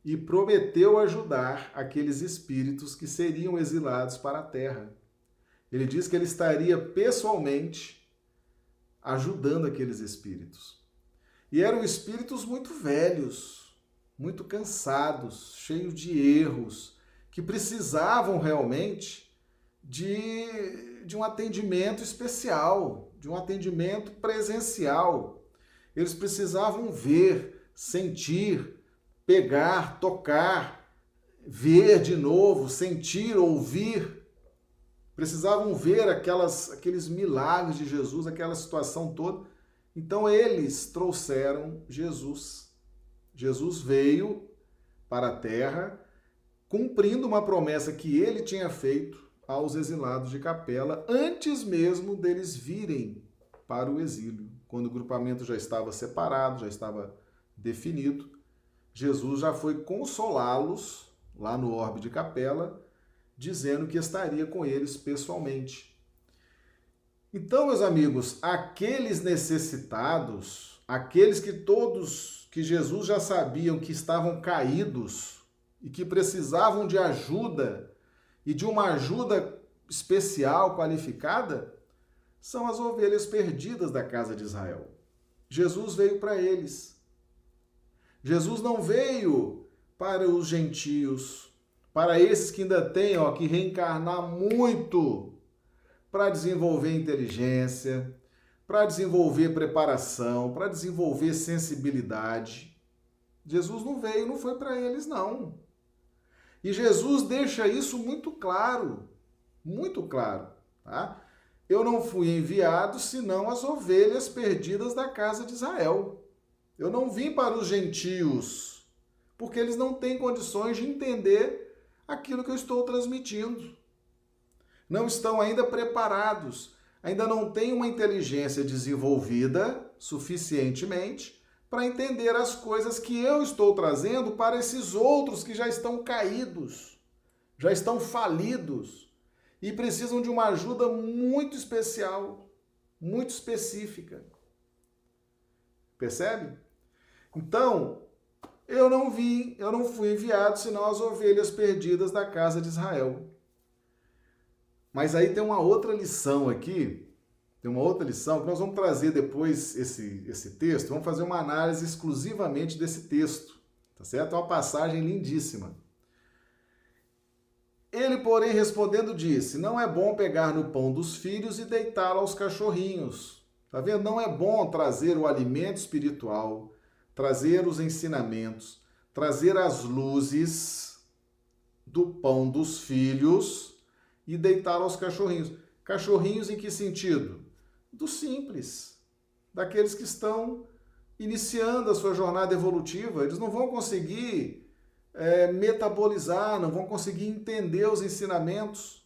Speaker 1: e prometeu ajudar aqueles espíritos que seriam exilados para a terra. Ele diz que ele estaria pessoalmente ajudando aqueles espíritos. E eram espíritos muito velhos, muito cansados, cheios de erros, que precisavam realmente de, de um atendimento especial, de um atendimento presencial. Eles precisavam ver, sentir, pegar, tocar, ver de novo, sentir, ouvir. Precisavam ver aquelas, aqueles milagres de Jesus, aquela situação toda. Então eles trouxeram Jesus. Jesus veio para a terra cumprindo uma promessa que ele tinha feito aos exilados de Capela antes mesmo deles virem para o exílio. Quando o grupamento já estava separado, já estava definido, Jesus já foi consolá-los lá no orbe de Capela, dizendo que estaria com eles pessoalmente. Então, meus amigos, aqueles necessitados, aqueles que todos que Jesus já sabiam que estavam caídos, e que precisavam de ajuda e de uma ajuda especial, qualificada, são as ovelhas perdidas da casa de Israel. Jesus veio para eles. Jesus não veio para os gentios, para esses que ainda têm ó, que reencarnar muito para desenvolver inteligência, para desenvolver preparação, para desenvolver sensibilidade. Jesus não veio, não foi para eles, não. E Jesus deixa isso muito claro, muito claro. Tá? Eu não fui enviado senão as ovelhas perdidas da casa de Israel. Eu não vim para os gentios, porque eles não têm condições de entender aquilo que eu estou transmitindo. Não estão ainda preparados, ainda não têm uma inteligência desenvolvida suficientemente para entender as coisas que eu estou trazendo para esses outros que já estão caídos, já estão falidos e precisam de uma ajuda muito especial, muito específica. Percebe? Então, eu não vi, eu não fui enviado senão as ovelhas perdidas da casa de Israel. Mas aí tem uma outra lição aqui tem uma outra lição que nós vamos trazer depois esse, esse texto, vamos fazer uma análise exclusivamente desse texto, tá certo? É uma passagem lindíssima. Ele, porém, respondendo, disse: Não é bom pegar no pão dos filhos e deitá-lo aos cachorrinhos. Tá vendo? Não é bom trazer o alimento espiritual, trazer os ensinamentos, trazer as luzes do pão dos filhos e deitá-lo aos cachorrinhos. Cachorrinhos em que sentido? Do simples, daqueles que estão iniciando a sua jornada evolutiva. Eles não vão conseguir é, metabolizar, não vão conseguir entender os ensinamentos,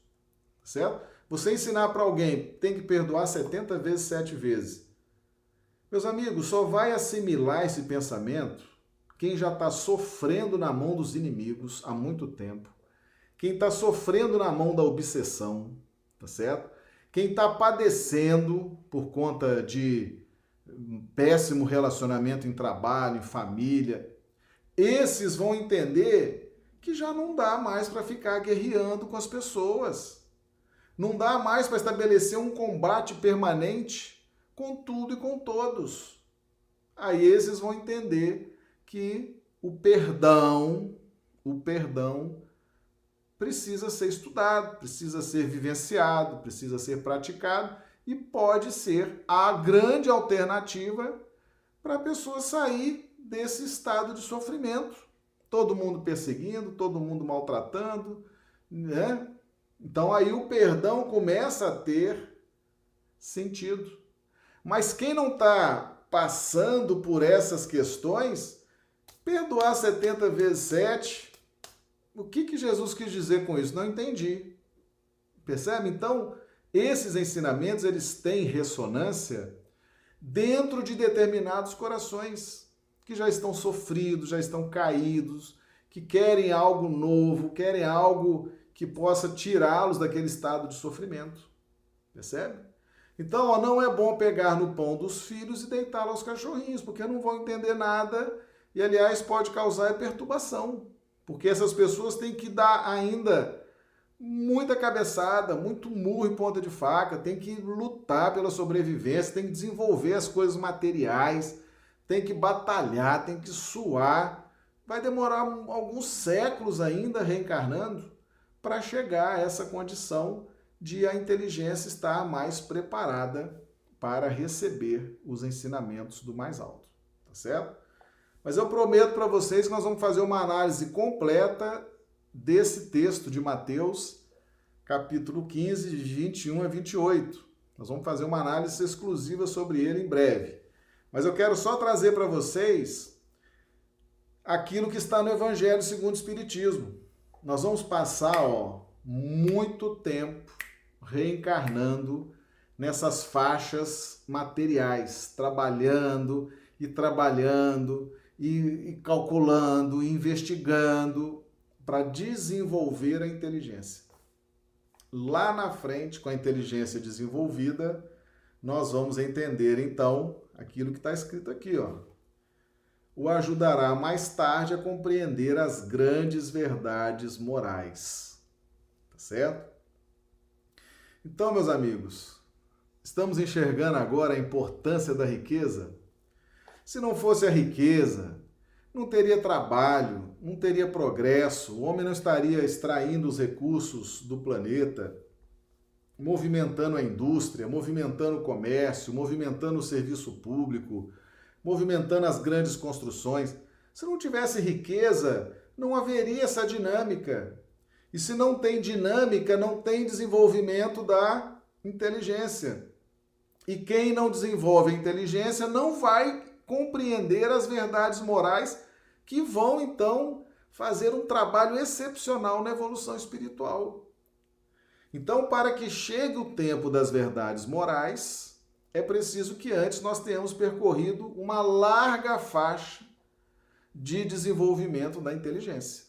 Speaker 1: certo? Você ensinar para alguém tem que perdoar 70 vezes, 7 vezes. Meus amigos, só vai assimilar esse pensamento quem já está sofrendo na mão dos inimigos há muito tempo, quem está sofrendo na mão da obsessão, tá certo? Quem está padecendo por conta de péssimo relacionamento em trabalho, em família, esses vão entender que já não dá mais para ficar guerreando com as pessoas. Não dá mais para estabelecer um combate permanente com tudo e com todos. Aí esses vão entender que o perdão, o perdão precisa ser estudado, precisa ser vivenciado, precisa ser praticado e pode ser a grande alternativa para a pessoa sair desse estado de sofrimento. Todo mundo perseguindo, todo mundo maltratando, né? Então aí o perdão começa a ter sentido. Mas quem não está passando por essas questões, perdoar 70 vezes 7 o que, que Jesus quis dizer com isso? Não entendi. Percebe? Então, esses ensinamentos, eles têm ressonância dentro de determinados corações que já estão sofridos, já estão caídos, que querem algo novo, querem algo que possa tirá-los daquele estado de sofrimento. Percebe? Então, ó, não é bom pegar no pão dos filhos e deitá-lo aos cachorrinhos, porque não vão entender nada e, aliás, pode causar perturbação. Porque essas pessoas têm que dar ainda muita cabeçada, muito murro em ponta de faca, tem que lutar pela sobrevivência, tem que desenvolver as coisas materiais, tem que batalhar, tem que suar, vai demorar alguns séculos ainda reencarnando para chegar a essa condição de a inteligência estar mais preparada para receber os ensinamentos do mais alto, tá certo? Mas eu prometo para vocês que nós vamos fazer uma análise completa desse texto de Mateus, capítulo 15, de 21 a 28. Nós vamos fazer uma análise exclusiva sobre ele em breve. Mas eu quero só trazer para vocês aquilo que está no Evangelho segundo o Espiritismo. Nós vamos passar ó, muito tempo reencarnando nessas faixas materiais, trabalhando e trabalhando e, e calculando, investigando para desenvolver a inteligência. Lá na frente, com a inteligência desenvolvida, nós vamos entender então aquilo que está escrito aqui, ó. O ajudará mais tarde a compreender as grandes verdades morais. Tá certo? Então, meus amigos, estamos enxergando agora a importância da riqueza? Se não fosse a riqueza, não teria trabalho, não teria progresso, o homem não estaria extraindo os recursos do planeta, movimentando a indústria, movimentando o comércio, movimentando o serviço público, movimentando as grandes construções. Se não tivesse riqueza, não haveria essa dinâmica. E se não tem dinâmica, não tem desenvolvimento da inteligência. E quem não desenvolve a inteligência não vai compreender as verdades morais que vão então fazer um trabalho excepcional na evolução espiritual. Então, para que chegue o tempo das verdades morais, é preciso que antes nós tenhamos percorrido uma larga faixa de desenvolvimento da inteligência.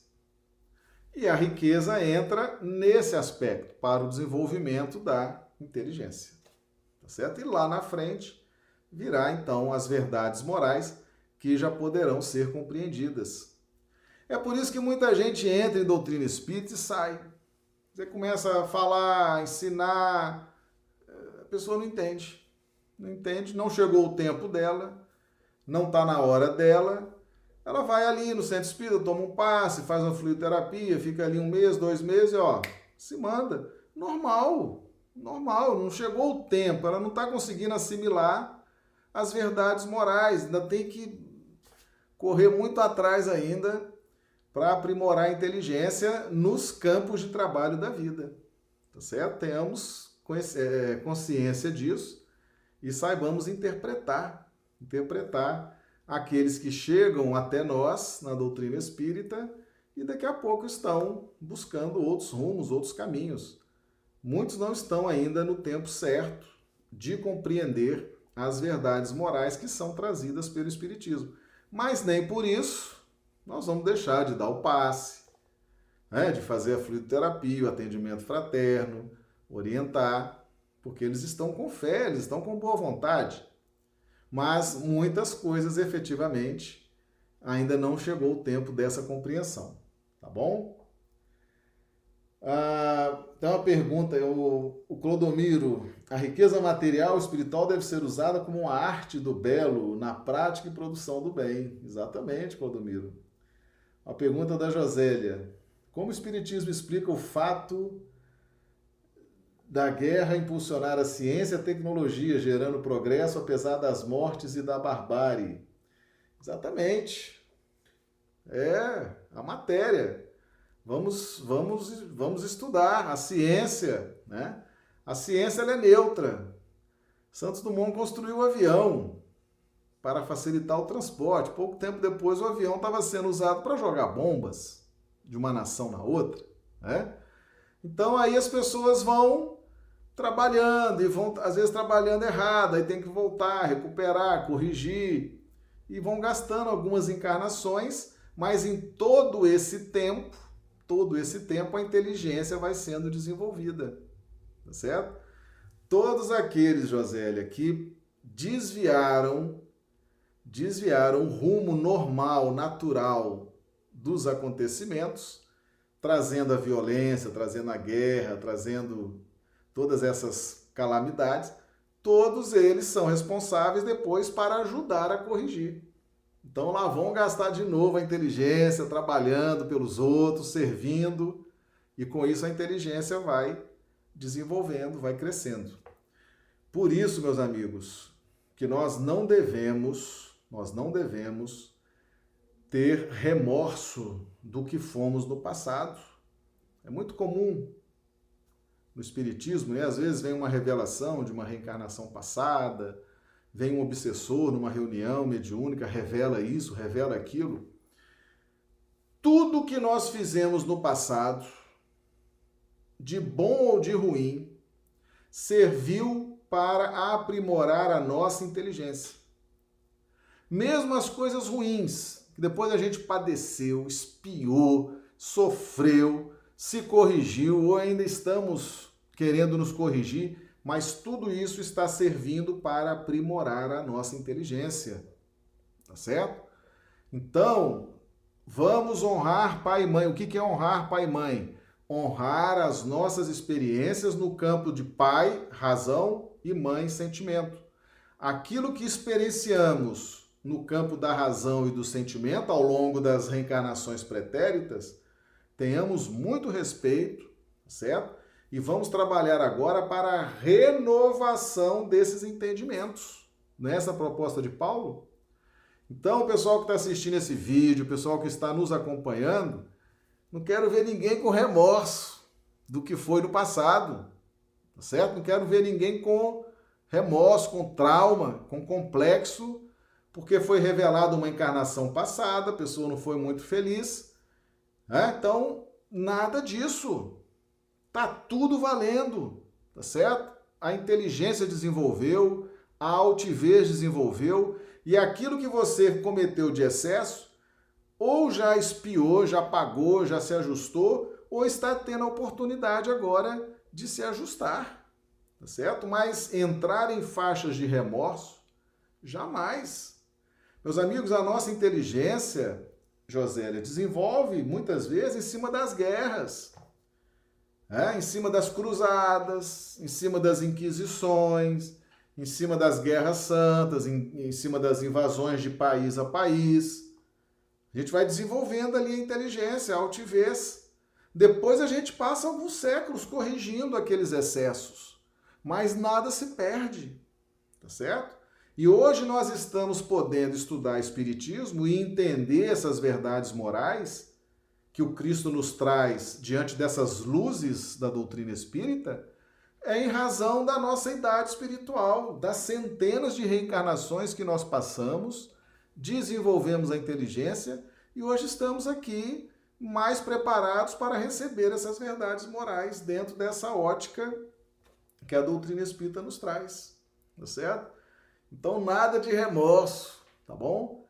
Speaker 1: E a riqueza entra nesse aspecto, para o desenvolvimento da inteligência. Tá certo? E lá na frente virá então as verdades morais que já poderão ser compreendidas. É por isso que muita gente entra em doutrina espírita e sai. Você começa a falar, ensinar, a pessoa não entende. Não entende, não chegou o tempo dela, não está na hora dela. Ela vai ali no centro espírita, toma um passe, faz uma fluidoterapia, fica ali um mês, dois meses, ó, se manda. Normal, normal, não chegou o tempo, ela não está conseguindo assimilar as verdades morais, ainda tem que correr muito atrás ainda para aprimorar a inteligência nos campos de trabalho da vida. Tá certo? Tenhamos é, consciência disso e saibamos interpretar, interpretar aqueles que chegam até nós na doutrina espírita e daqui a pouco estão buscando outros rumos, outros caminhos. Muitos não estão ainda no tempo certo de compreender as verdades morais que são trazidas pelo Espiritismo. Mas nem por isso nós vamos deixar de dar o passe, né, de fazer a fluidoterapia, o atendimento fraterno, orientar, porque eles estão com fé, eles estão com boa vontade. Mas muitas coisas efetivamente ainda não chegou o tempo dessa compreensão, tá bom? Ah, tem uma pergunta, o, o Clodomiro, a riqueza material espiritual deve ser usada como uma arte do belo na prática e produção do bem. Exatamente, Clodomiro. A pergunta da Josélia. Como o Espiritismo explica o fato da guerra impulsionar a ciência e a tecnologia, gerando progresso apesar das mortes e da barbárie? Exatamente. É a matéria. Vamos, vamos, vamos estudar a ciência, né? A ciência é neutra. Santos Dumont construiu o avião para facilitar o transporte. Pouco tempo depois, o avião estava sendo usado para jogar bombas de uma nação na outra, né? Então aí as pessoas vão trabalhando e vão às vezes trabalhando errado, aí tem que voltar, recuperar, corrigir e vão gastando algumas encarnações, mas em todo esse tempo todo esse tempo a inteligência vai sendo desenvolvida, tá certo? Todos aqueles, Josélia, que desviaram, desviaram o rumo normal, natural dos acontecimentos, trazendo a violência, trazendo a guerra, trazendo todas essas calamidades, todos eles são responsáveis depois para ajudar a corrigir. Então lá vão gastar de novo a inteligência, trabalhando pelos outros, servindo, e com isso a inteligência vai desenvolvendo, vai crescendo. Por isso, meus amigos, que nós não devemos, nós não devemos ter remorso do que fomos no passado. É muito comum no espiritismo, né? Às vezes vem uma revelação de uma reencarnação passada, vem um obsessor numa reunião mediúnica, revela isso, revela aquilo. Tudo que nós fizemos no passado, de bom ou de ruim, serviu para aprimorar a nossa inteligência. Mesmo as coisas ruins, que depois a gente padeceu, espiou, sofreu, se corrigiu ou ainda estamos querendo nos corrigir, mas tudo isso está servindo para aprimorar a nossa inteligência. Tá certo? Então, vamos honrar pai e mãe. O que é honrar pai e mãe? Honrar as nossas experiências no campo de pai, razão e mãe, sentimento. Aquilo que experienciamos no campo da razão e do sentimento ao longo das reencarnações pretéritas, tenhamos muito respeito, certo? E vamos trabalhar agora para a renovação desses entendimentos. Nessa proposta de Paulo. Então, o pessoal que está assistindo esse vídeo, o pessoal que está nos acompanhando, não quero ver ninguém com remorso do que foi no passado, tá certo? Não quero ver ninguém com remorso, com trauma, com complexo, porque foi revelada uma encarnação passada, a pessoa não foi muito feliz. Né? Então, nada disso. Tá tudo valendo, tá certo? A inteligência desenvolveu, a altivez desenvolveu, e aquilo que você cometeu de excesso, ou já espiou, já pagou, já se ajustou, ou está tendo a oportunidade agora de se ajustar, tá certo? Mas entrar em faixas de remorso, jamais. Meus amigos, a nossa inteligência, Josélia, desenvolve muitas vezes em cima das guerras é, em cima das cruzadas, em cima das inquisições, em cima das guerras santas, em, em cima das invasões de país a país. A gente vai desenvolvendo ali a inteligência, a altivez. Depois a gente passa alguns séculos corrigindo aqueles excessos, mas nada se perde, tá certo? E hoje nós estamos podendo estudar Espiritismo e entender essas verdades morais que o Cristo nos traz diante dessas luzes da doutrina espírita é em razão da nossa idade espiritual, das centenas de reencarnações que nós passamos, desenvolvemos a inteligência e hoje estamos aqui mais preparados para receber essas verdades morais dentro dessa ótica que a doutrina espírita nos traz, tá certo? Então, nada de remorso, tá bom?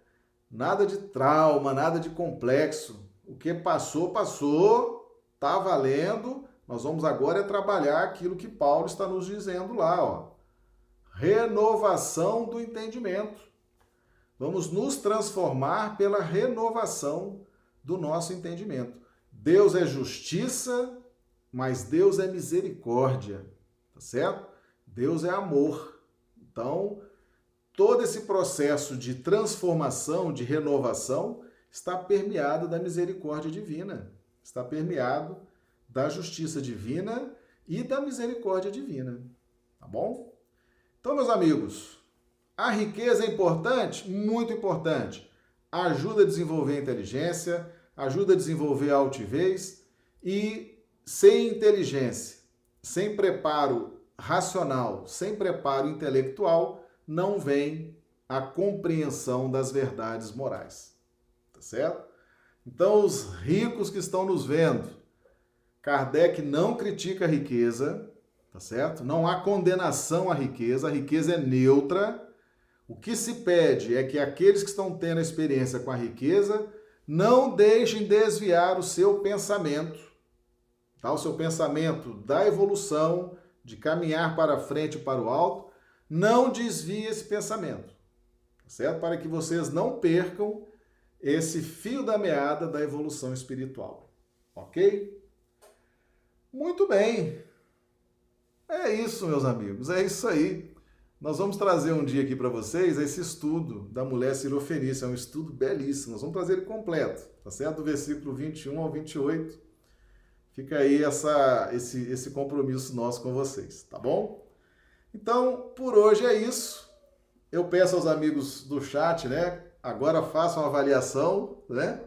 Speaker 1: Nada de trauma, nada de complexo. O que passou, passou, tá valendo. Nós vamos agora é trabalhar aquilo que Paulo está nos dizendo lá, ó. Renovação do entendimento. Vamos nos transformar pela renovação do nosso entendimento. Deus é justiça, mas Deus é misericórdia, tá certo? Deus é amor. Então, todo esse processo de transformação, de renovação, está permeado da misericórdia divina, está permeado da justiça divina e da misericórdia divina. Tá bom? Então, meus amigos, a riqueza é importante? Muito importante. Ajuda a desenvolver a inteligência, ajuda a desenvolver a altivez e sem inteligência, sem preparo racional, sem preparo intelectual, não vem a compreensão das verdades morais certo? Então, os ricos que estão nos vendo, Kardec não critica a riqueza, tá certo? Não há condenação à riqueza, a riqueza é neutra. O que se pede é que aqueles que estão tendo experiência com a riqueza não deixem desviar o seu pensamento, tá? O seu pensamento da evolução, de caminhar para frente e para o alto, não desvie esse pensamento, tá certo? Para que vocês não percam esse fio da meada da evolução espiritual. Ok? Muito bem. É isso, meus amigos, é isso aí. Nós vamos trazer um dia aqui para vocês esse estudo da mulher cirofenícia, é um estudo belíssimo. Nós vamos trazer ele completo, tá certo? Do versículo 21 ao 28. Fica aí essa, esse, esse compromisso nosso com vocês, tá bom? Então, por hoje é isso. Eu peço aos amigos do chat, né? Agora façam uma avaliação, né?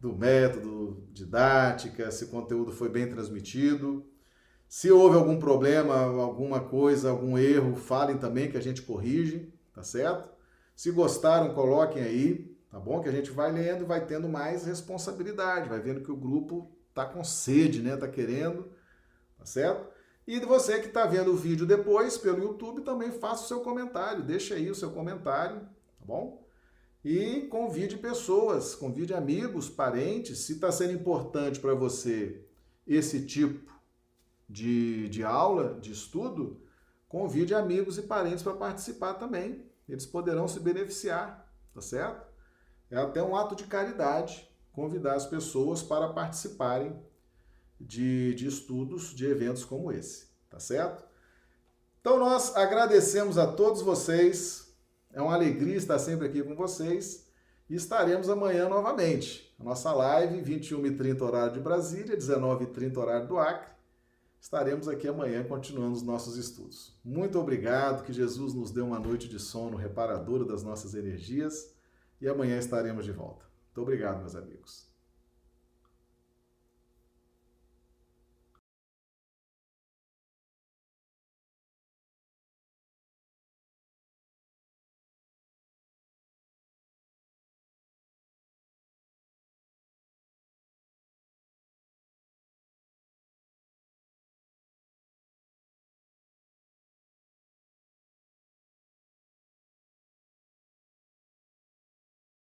Speaker 1: Do método, didática, se o conteúdo foi bem transmitido. Se houve algum problema, alguma coisa, algum erro, falem também que a gente corrige, tá certo? Se gostaram, coloquem aí, tá bom? Que a gente vai lendo vai tendo mais responsabilidade, vai vendo que o grupo tá com sede, né? Tá querendo, tá certo? E você que está vendo o vídeo depois pelo YouTube, também faça o seu comentário, deixa aí o seu comentário, tá bom? E convide pessoas, convide amigos, parentes, se está sendo importante para você esse tipo de, de aula, de estudo, convide amigos e parentes para participar também. Eles poderão se beneficiar, tá certo? É até um ato de caridade convidar as pessoas para participarem de, de estudos, de eventos como esse, tá certo? Então nós agradecemos a todos vocês. É uma alegria estar sempre aqui com vocês. E estaremos amanhã novamente. A nossa live, 21h30 horário de Brasília, 19h30 horário do Acre estaremos aqui amanhã continuando os nossos estudos. Muito obrigado, que Jesus nos dê uma noite de sono reparadora das nossas energias e amanhã estaremos de volta. Muito obrigado, meus amigos.